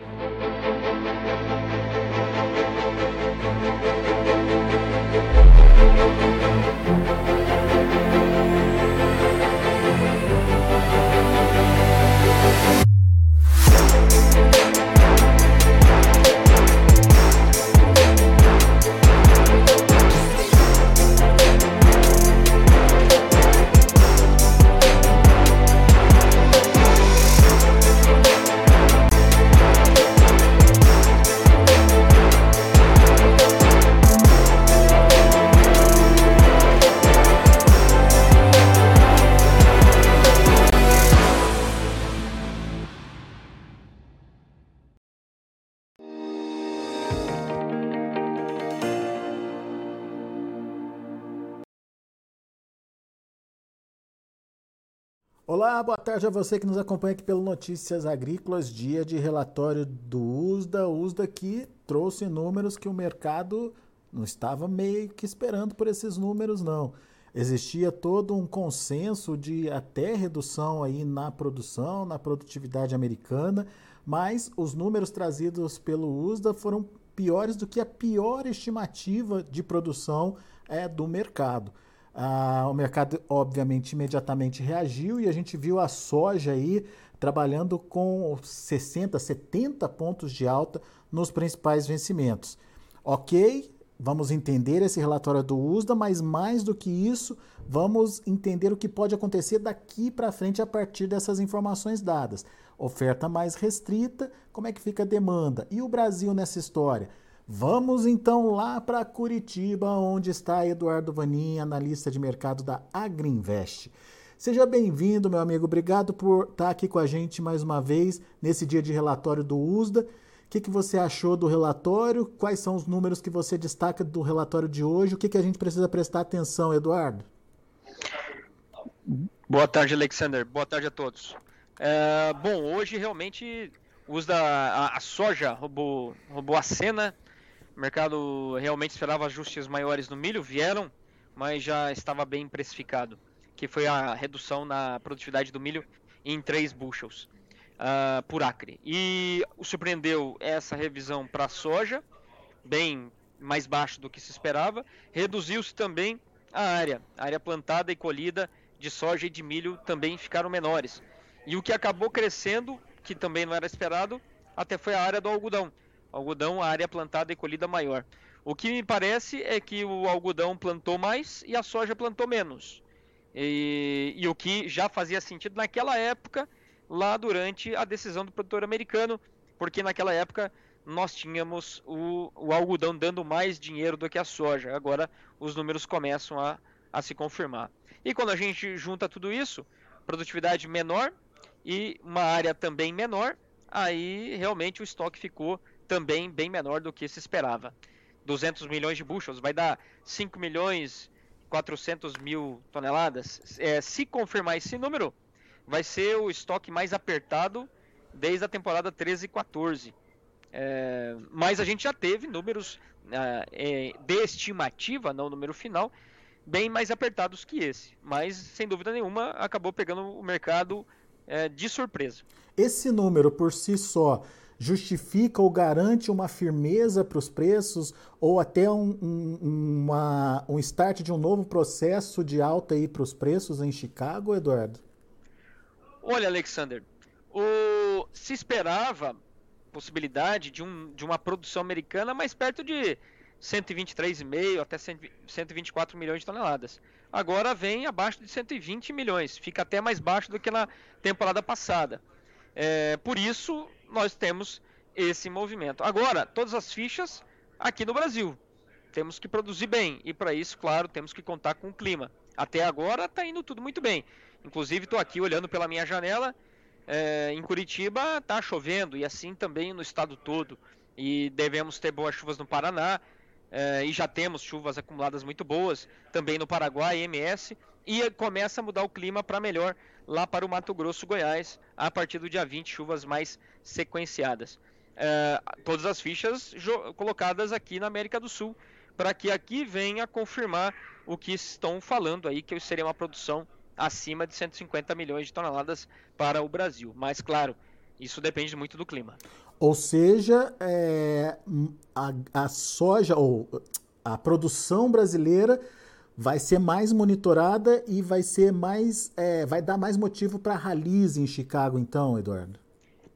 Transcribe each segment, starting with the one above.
Música Olá, boa tarde a você que nos acompanha aqui pelo Notícias Agrícolas, dia de relatório do USDA. USDA que trouxe números que o mercado não estava meio que esperando por esses números, não. Existia todo um consenso de até redução aí na produção, na produtividade americana, mas os números trazidos pelo USDA foram piores do que a pior estimativa de produção é, do mercado. Ah, o mercado, obviamente, imediatamente reagiu e a gente viu a soja aí trabalhando com 60, 70 pontos de alta nos principais vencimentos. Ok, vamos entender esse relatório do USDA, mas mais do que isso, vamos entender o que pode acontecer daqui para frente a partir dessas informações dadas. Oferta mais restrita, como é que fica a demanda? E o Brasil nessa história? Vamos então lá para Curitiba, onde está Eduardo Vanin, analista de mercado da Agriinvest. Seja bem-vindo, meu amigo. Obrigado por estar aqui com a gente mais uma vez nesse dia de relatório do USDA. O que, que você achou do relatório? Quais são os números que você destaca do relatório de hoje? O que, que a gente precisa prestar atenção, Eduardo? Boa tarde, Alexander. Boa tarde a todos. É, bom, hoje realmente o USDA, a, a soja roubou, roubou a cena o mercado realmente esperava ajustes maiores no milho, vieram, mas já estava bem precificado, que foi a redução na produtividade do milho em 3 bushels uh, por acre. E surpreendeu essa revisão para a soja, bem mais baixo do que se esperava. Reduziu-se também a área, a área plantada e colhida de soja e de milho também ficaram menores. E o que acabou crescendo, que também não era esperado, até foi a área do algodão, algodão, a área plantada e colhida maior. O que me parece é que o algodão plantou mais e a soja plantou menos. E, e, o que já fazia sentido naquela época, lá durante a decisão do produtor americano, porque naquela época nós tínhamos o, o algodão dando mais dinheiro do que a soja. Agora os números começam a, a se confirmar. E quando a gente junta tudo isso, produtividade menor e uma área também menor, aí realmente o estoque ficou também bem menor do que se esperava. 200 milhões de bushels vai dar 5 milhões 400 mil toneladas. É, se confirmar esse número, vai ser o estoque mais apertado desde a temporada 13 e 14. É, mas a gente já teve números é, de estimativa, não número final, bem mais apertados que esse. Mas, sem dúvida nenhuma, acabou pegando o mercado é, de surpresa. Esse número por si só justifica ou garante uma firmeza para os preços ou até um, um, uma, um start de um novo processo de alta para os preços em Chicago, Eduardo? Olha, Alexander, o, se esperava possibilidade de, um, de uma produção americana mais perto de 123,5 até 124 milhões de toneladas. Agora vem abaixo de 120 milhões, fica até mais baixo do que na temporada passada. É, por isso, nós temos esse movimento. Agora, todas as fichas aqui no Brasil. Temos que produzir bem e para isso, claro, temos que contar com o clima. Até agora está indo tudo muito bem. Inclusive, estou aqui olhando pela minha janela. É, em Curitiba está chovendo e assim também no estado todo. E devemos ter boas chuvas no Paraná. É, e já temos chuvas acumuladas muito boas também no Paraguai, MS. E começa a mudar o clima para melhor lá para o Mato Grosso, Goiás, a partir do dia 20, chuvas mais sequenciadas. É, todas as fichas colocadas aqui na América do Sul, para que aqui venha confirmar o que estão falando aí, que seria uma produção acima de 150 milhões de toneladas para o Brasil. Mas, claro, Isso depende muito do clima. Ou seja, é, a, a soja ou a produção brasileira vai ser mais monitorada e vai ser mais, é, vai dar mais motivo para rallies em Chicago, então, Eduardo.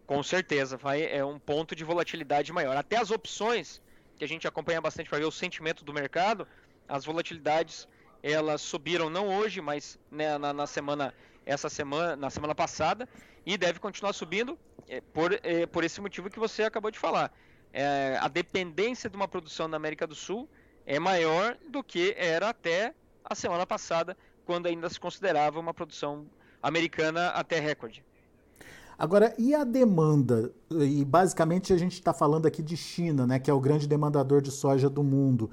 Com certeza, vai é um ponto de volatilidade maior. Até as opções que a gente acompanha bastante para ver o sentimento do mercado, as volatilidades elas subiram não hoje, mas né, na, na, semana essa semana, na semana passada, e deve continuar subindo é, por, é, por esse motivo que você acabou de falar. É, a dependência de uma produção na América do Sul é maior do que era até a semana passada, quando ainda se considerava uma produção americana até recorde. Agora, e a demanda? E basicamente a gente está falando aqui de China, né, que é o grande demandador de soja do mundo.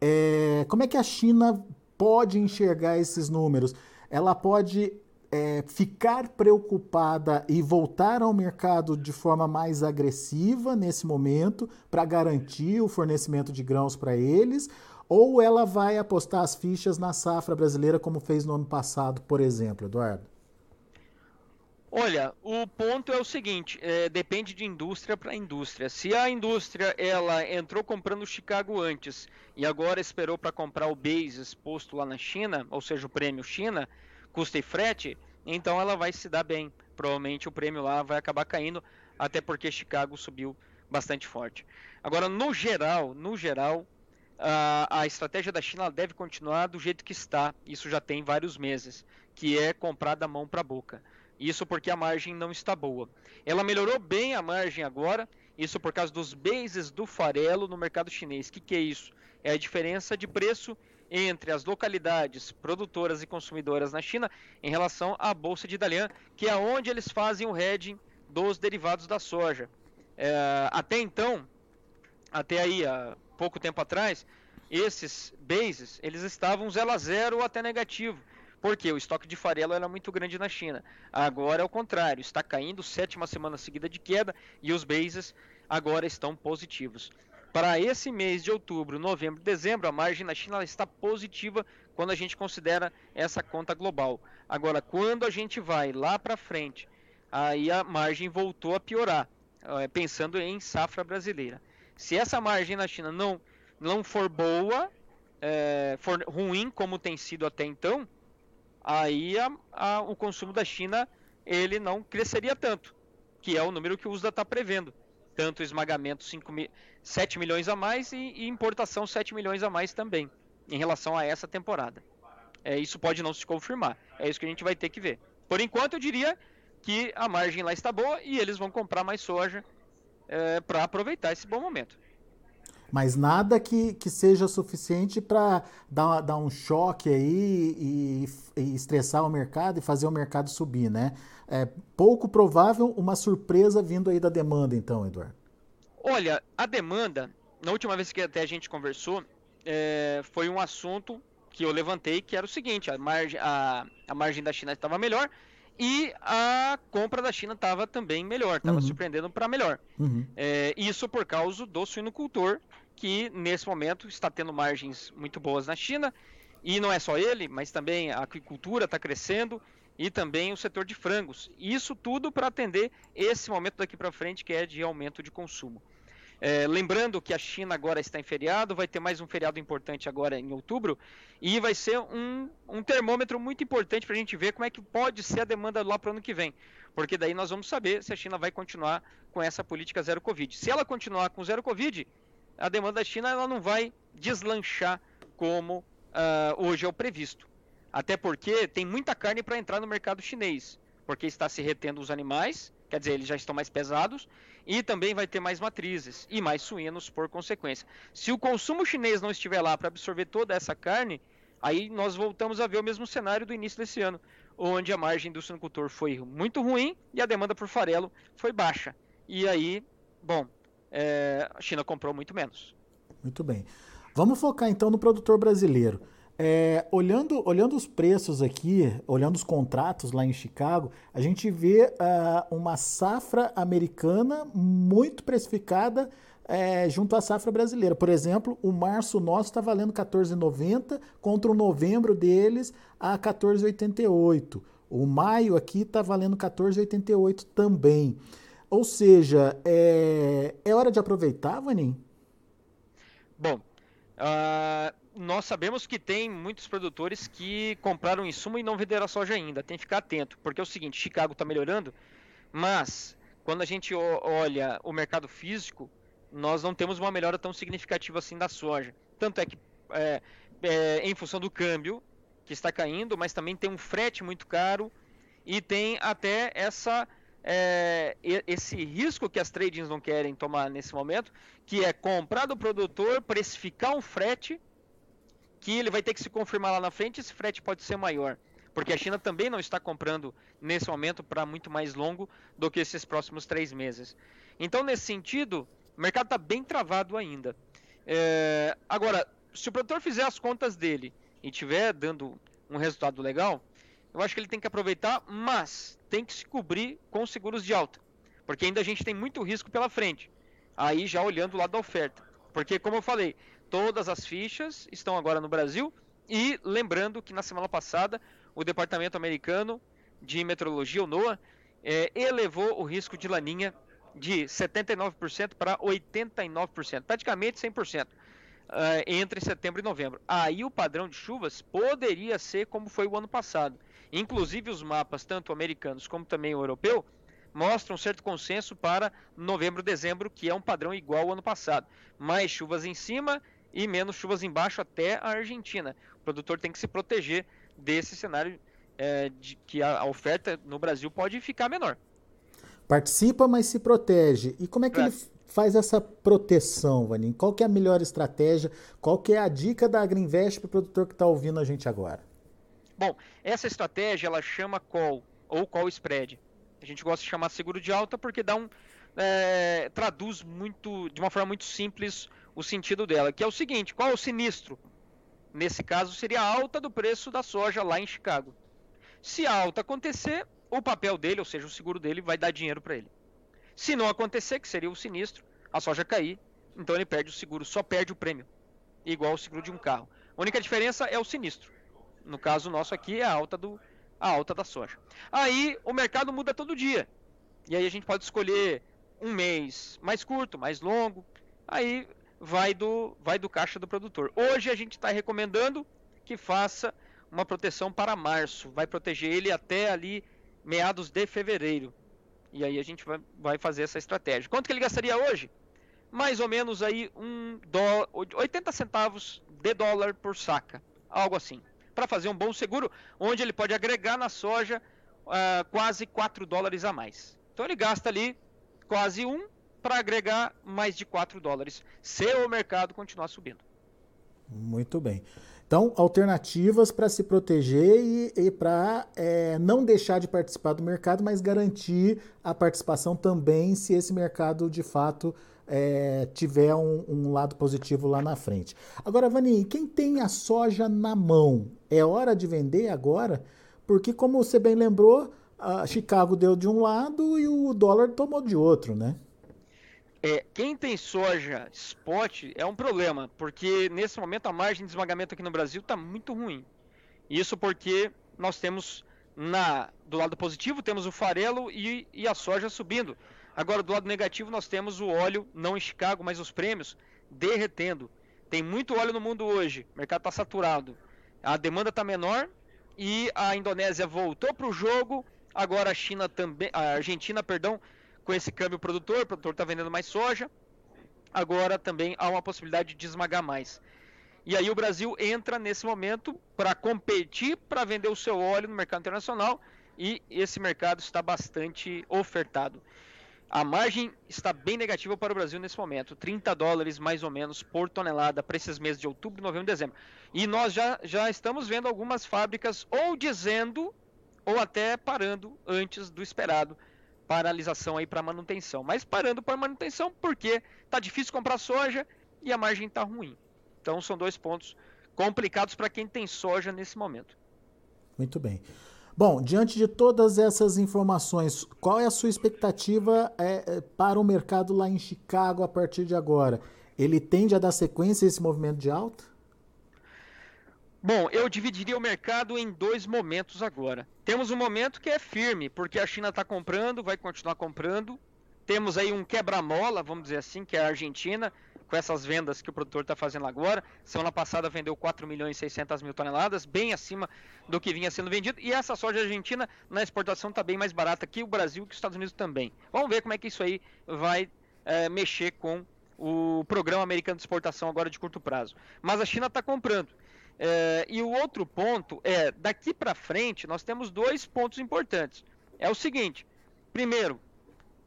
É, como é que a China pode enxergar esses números? Ela pode é, ficar preocupada e voltar ao mercado de forma mais agressiva nesse momento para garantir o fornecimento de grãos para eles? Ou ela vai apostar as fichas na safra brasileira como fez no ano passado, por exemplo, Eduardo? Olha, o ponto é o seguinte, é, depende de indústria para indústria. Se a indústria ela entrou comprando Chicago antes e agora esperou para comprar o base exposto lá na China, ou seja, o prêmio China, custa e frete, então ela vai se dar bem. Provavelmente o prêmio lá vai acabar caindo, até porque Chicago subiu bastante forte. Agora, no geral, no geral, a, a estratégia da China deve continuar do jeito que está. Isso já tem vários meses, que é comprar da mão para a boca. Isso porque a margem não está boa. Ela melhorou bem a margem agora, isso por causa dos bases do farelo no mercado chinês. O que, que é isso? É a diferença de preço entre as localidades produtoras e consumidoras na China em relação à bolsa de Dalian, que é onde eles fazem o hedging dos derivados da soja. É, até então, até aí, há pouco tempo atrás, esses bases eles estavam 0 a 0 ou até negativo. Porque o estoque de farelo era muito grande na China. Agora é o contrário, está caindo, sétima semana seguida de queda, e os bases agora estão positivos. Para esse mês de outubro, novembro, dezembro, a margem na China está positiva quando a gente considera essa conta global. Agora, quando a gente vai lá para frente, aí a margem voltou a piorar, é, pensando em safra brasileira. Se essa margem na China não, não for boa, é, for ruim como tem sido até então, aí a, a, o consumo da China ele não cresceria tanto, que é o número que o USDA está prevendo tanto esmagamento 5 mi 7 milhões a mais e, e, importação 7 milhões a mais também, em relação a essa temporada. É, isso pode não se confirmar, é isso que a gente vai ter que ver. Por enquanto, eu diria que a margem lá está boa e eles vão comprar mais soja é, para aproveitar esse bom momento. Mas nada que, que seja suficiente para dar, dar um choque aí e, e estressar o mercado e fazer o mercado subir, né? É pouco provável uma surpresa vindo aí da demanda, então, Eduardo. Olha, a demanda, na última vez que até a gente conversou, é, foi um assunto que eu levantei, que era o seguinte, a margem, a, a margem da China estava melhor e a compra da China estava também melhor, estava uhum. surpreendendo para melhor. Uhum. É, isso por causa do suinocultor, que nesse momento está tendo margens muito boas na China, e não é só ele, mas também a aquicultura está crescendo, e também o setor de frangos. Isso tudo para atender esse momento daqui para frente que é de aumento de consumo. É, lembrando que a China agora está em feriado, vai ter mais um feriado importante agora em outubro, e vai ser um, um termômetro muito importante para a gente ver como é que pode ser a demanda lá para o ano que vem. Porque daí nós vamos saber se a China vai continuar com essa política zero Covid. Se ela continuar com zero Covid, a demanda da China ela não vai deslanchar como uh, hoje é o previsto. Até porque tem muita carne para entrar no mercado chinês, porque está se retendo os animais, quer dizer, eles já estão mais pesados, e também vai ter mais matrizes e mais suínos por consequência. Se o consumo chinês não estiver lá para absorver toda essa carne, aí nós voltamos a ver o mesmo cenário do início desse ano, onde a margem do suinocultor foi muito ruim e a demanda por farelo foi baixa. E aí, bom, é, a China comprou muito menos. Muito bem. Vamos focar então no produtor brasileiro. É, olhando, olhando os preços aqui, olhando os contratos lá em Chicago, a gente vê uh, uma safra americana muito precificada é, junto à safra brasileira. Por exemplo, o março nosso está valendo 14,90 contra o novembro deles a 14,88. O maio aqui está valendo 14,88 também. Ou seja, é, é hora de aproveitar, Vanin? Bom, uh, nós sabemos que tem muitos produtores que compraram insumo e não venderam a soja ainda. Tem que ficar atento, porque é o seguinte: Chicago está melhorando, mas quando a gente olha o mercado físico, nós não temos uma melhora tão significativa assim da soja. Tanto é que, é, é, em função do câmbio, que está caindo, mas também tem um frete muito caro e tem até essa é, esse risco que as tradings não querem tomar nesse momento, que é comprar do produtor, precificar um frete que ele vai ter que se confirmar lá na frente, esse frete pode ser maior. Porque a China também não está comprando nesse momento para muito mais longo do que esses próximos três meses. Então, nesse sentido, o mercado está bem travado ainda. É, agora, se o produtor fizer as contas dele e tiver dando um resultado legal, eu acho que ele tem que aproveitar, mas tem que se cobrir com seguros de alta. Porque ainda a gente tem muito risco pela frente. Aí já olhando o lado da oferta. Porque, como eu falei, Todas as fichas estão agora no Brasil. E lembrando que na semana passada o Departamento Americano de Meteorologia, o NOAA, é, elevou o risco de laninha de 79% para 89%, praticamente 100%, uh, é, entre setembro e novembro. Aí o padrão de chuvas poderia ser como foi o ano passado. Inclusive os mapas, tanto americanos como também o europeu, mostram um certo consenso para novembro, dezembro, que é um padrão igual ao ano passado. Mais chuvas em cima e menos chuvas embaixo até a Argentina. O produtor tem que se proteger desse cenário é, de que a, oferta no Brasil pode ficar menor. Participa, mas se protege. E como é que é. ele faz essa proteção, Vanin? Qual que é a melhor estratégia? Qual que é a dica da Agriinvest para o produtor que está ouvindo a gente agora? Bom, essa estratégia ela chama call ou call spread. A gente gosta de chamar seguro de alta porque dá um é, traduz muito de uma forma muito simples o sentido dela, que é o seguinte: qual é o sinistro? Nesse caso, seria a alta do preço da soja lá em Chicago. Se a alta acontecer, o papel dele, ou seja, o seguro dele, vai dar dinheiro para ele. Se não acontecer, que seria o sinistro, a soja cair, então ele perde o seguro, só perde o prêmio, igual o seguro de um carro. A única diferença é o sinistro. No caso nosso aqui é a alta do a alta da soja. Aí o mercado muda todo dia. E aí a gente pode escolher um mês mais curto, mais longo. Aí vai do, vai do caixa do produtor. Hoje a gente está recomendando que faça uma proteção para março, vai proteger ele até ali meados de fevereiro. E aí a gente vai, vai fazer essa estratégia. Quanto que ele gastaria hoje? Mais ou menos aí um dó, 80 centavos de dólar por saca, algo assim, para fazer um bom seguro, onde ele pode agregar na soja uh, quase 4 dólares a mais. Então ele gasta ali quase um para agregar mais de 4 dólares, se o mercado continuar subindo. Muito bem. Então, alternativas para se proteger e, e para é, não deixar de participar do mercado, mas garantir a participação também se esse mercado de fato é, tiver um, um, lado positivo lá na frente. Agora, Vani, quem tem a soja na mão, é hora de vender agora? Porque, como você bem lembrou, a Chicago deu de um lado e o dólar tomou de outro, né? É, quem tem soja spot é um problema, porque nesse momento a margem de esmagamento aqui no Brasil está muito ruim. Isso porque nós temos na do lado positivo temos o farelo e, e, a soja subindo. Agora do lado negativo nós temos o óleo, não em Chicago, mas os prêmios derretendo. Tem muito óleo no mundo hoje, o mercado está saturado. A demanda está menor e a Indonésia voltou para o jogo. Agora a China também, a Argentina, perdão, com esse câmbio produtor, o produtor está vendendo mais soja, agora também há uma possibilidade de esmagar mais. E aí o Brasil entra nesse momento para competir para vender o seu óleo no mercado internacional e esse mercado está bastante ofertado. A margem está bem negativa para o Brasil nesse momento, 30 dólares mais ou menos por tonelada para esses meses de outubro, novembro e dezembro. E nós já, já estamos vendo algumas fábricas ou dizendo ou até parando antes do esperado paralisação aí para manutenção. Mas parando para manutenção porque tá difícil comprar soja e a margem tá ruim. Então são dois pontos complicados para quem tem soja nesse momento. Muito bem. Bom, diante de todas essas informações, qual é a sua expectativa é, é para o mercado lá em Chicago a partir de agora? Ele tende a dar sequência a esse movimento de alta? Bom, eu dividiria o mercado em dois momentos agora. Temos um momento que é firme, porque a China está comprando, vai continuar comprando, Temos aí um quebra-mola, vamos dizer assim, que é a Argentina, com essas vendas que o produtor está fazendo agora. Semana passada vendeu 4 milhões e 600 mil toneladas, bem acima do que vinha sendo vendido. E essa soja argentina na exportação está bem mais barata que o Brasil e que os Estados Unidos também. Vamos ver como é que isso aí vai é, mexer com o programa americano de exportação agora de curto prazo. Mas a China está comprando. É, e o outro ponto é, daqui para frente, nós temos dois pontos importantes. É o seguinte: primeiro,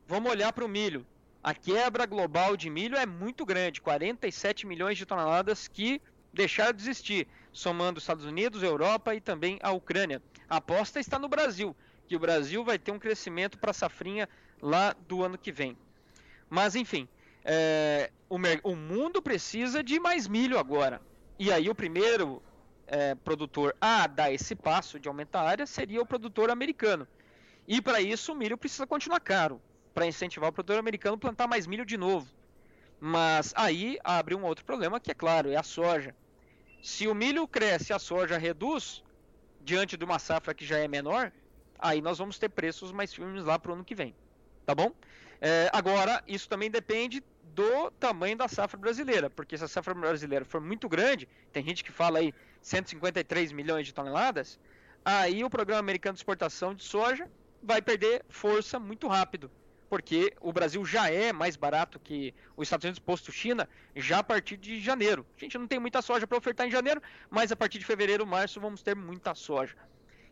vamos olhar para o milho. A quebra global de milho é muito grande 47 milhões de toneladas que deixaram de existir, somando Estados Unidos, Europa e também a Ucrânia. A aposta está no Brasil, que o Brasil vai ter um crescimento para a safrinha lá do ano que vem. Mas enfim, é, o, o, mundo precisa de mais milho agora. E aí o primeiro é, produtor a dar esse passo de aumentar a área seria o produtor americano. E para isso o milho precisa continuar caro, para incentivar o produtor americano a plantar mais milho de novo. Mas aí abre um outro problema que é claro, é a soja. Se o milho cresce e a soja reduz, diante de uma safra que já é menor, aí nós vamos ter preços mais firmes lá para o ano que vem. Tá bom? É, agora, isso também depende do tamanho da safra brasileira, porque se a safra brasileira for muito grande, tem gente que fala aí 153 milhões de toneladas, aí o programa americano de exportação de soja vai perder força muito rápido, porque o Brasil já é mais barato que os Estados Unidos posto China já a partir de janeiro. A gente não tem muita soja para ofertar em janeiro, mas a partir de fevereiro, março vamos ter muita soja.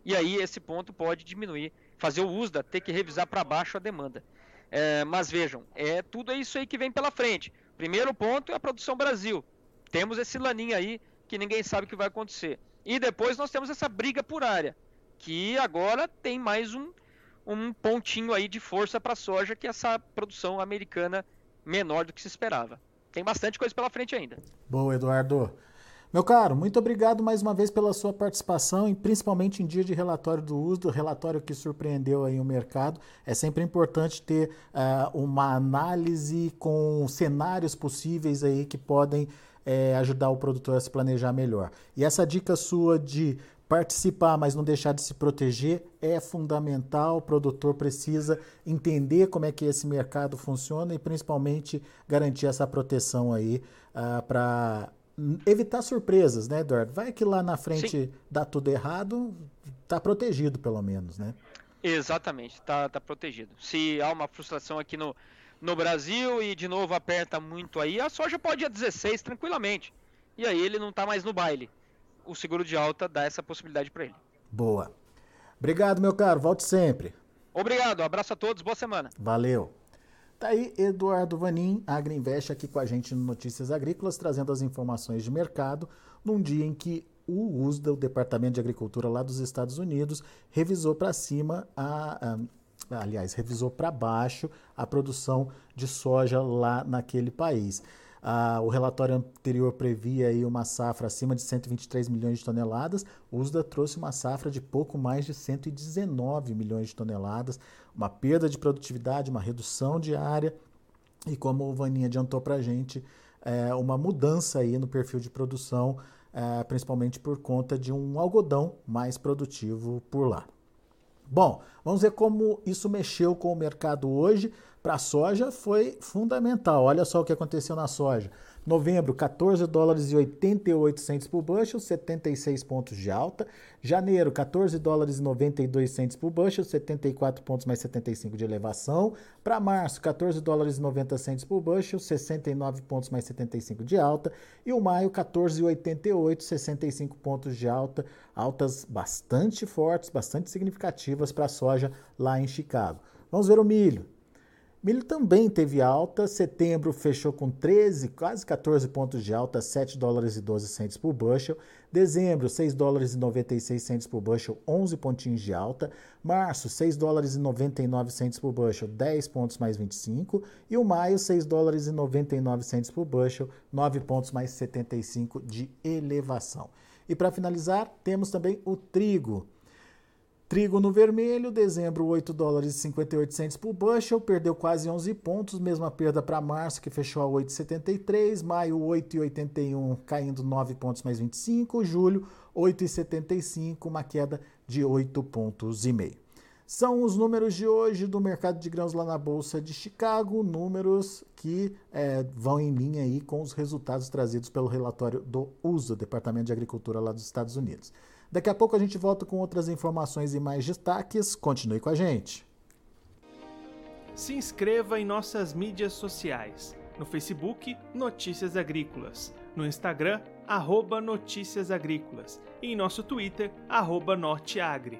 E aí esse ponto pode diminuir, fazer o USDA ter que revisar para baixo a demanda. É, mas vejam, é tudo isso aí que vem pela frente. Primeiro ponto é a produção Brasil. Temos esse laninho aí que ninguém sabe o que vai acontecer. E depois nós temos essa briga por área, que agora tem mais um, um pontinho aí de força para a soja, que é essa produção americana menor do que se esperava. Tem bastante coisa pela frente ainda. Boa, Eduardo. Meu caro, muito obrigado mais uma vez pela sua participação e principalmente em dia de relatório do uso, do relatório que surpreendeu aí o mercado. É sempre importante ter uh, uma análise com cenários possíveis aí que podem é, ajudar o produtor a se planejar melhor. E essa dica sua de participar, mas não deixar de se proteger é fundamental. O produtor precisa entender como é que esse mercado funciona e principalmente garantir essa proteção aí uh, para evitar surpresas, né, Eduardo? Vai que lá na frente Sim. dá tudo errado, tá protegido pelo menos, né? Exatamente, tá, tá protegido. Se há uma frustração aqui no, no Brasil e de novo aperta muito aí, a soja pode ir a 16 tranquilamente. E aí ele não tá mais no baile. O seguro de alta dá essa possibilidade para ele. Boa. Obrigado, meu caro. Volte sempre. Obrigado. abraço a todos. Boa semana. Valeu. Tá aí Eduardo Vanin, Agriinvest, aqui com a gente no Notícias Agrícolas, trazendo as informações de mercado num dia em que o USDA, o Departamento de Agricultura lá dos Estados Unidos, revisou para cima a, a aliás, revisou para baixo a produção de soja lá naquele país. Ah, o relatório anterior previa aí uma safra acima de 123 milhões de toneladas. O USDA trouxe uma safra de pouco mais de 119 milhões de toneladas, uma perda de produtividade, uma redução de área e, como o Vaninha adiantou para a gente, é, uma mudança aí no perfil de produção, é, principalmente por conta de um algodão mais produtivo por lá. Bom, vamos ver como isso mexeu com o mercado hoje para a soja foi fundamental. Olha só o que aconteceu na soja. Novembro, 14 dólares e 88 centos por bushel, 76 pontos de alta. Janeiro, 14 dólares e 92 centos por bushel, 74 pontos mais 75 de elevação. Para março, 14 dólares e 90 centos por bushel, 69 pontos mais 75 de alta. E o maio, 14,88, 65 pontos de alta. Altas bastante fortes, bastante significativas para a soja lá em Chicago. Vamos ver o milho. Milho também teve alta, setembro fechou com 13, quase 14 pontos de alta, 7 dólares e 12 centos por bushel. Dezembro, 6 dólares e 96 centos por bushel, 11 pontinhos de alta. Março, 6 dólares e 99 centos por bushel, 10 pontos mais 25. E o maio, 6 dólares e 99 centos por bushel, 9 pontos mais 75 de elevação. E para finalizar, temos também o trigo. Trigo no vermelho, dezembro 8 dólares e 58 centos por bushel, perdeu quase 11 pontos, mesma perda para março que fechou a 8,73, maio 8,81 caindo 9 pontos mais 25, julho 8,75, uma queda de 8 pontos e meio. São os números de hoje do mercado de grãos lá na Bolsa de Chicago, números que é, vão em linha aí com os resultados trazidos pelo relatório do USA, Departamento de Agricultura lá dos Estados Unidos. Daqui a pouco a gente volta com outras informações e mais destaques. Continue com a gente. Se inscreva em nossas mídias sociais. No Facebook, Notícias Agrícolas. No Instagram, arroba Notícias Agrícolas. E em nosso Twitter, arroba Norteagri.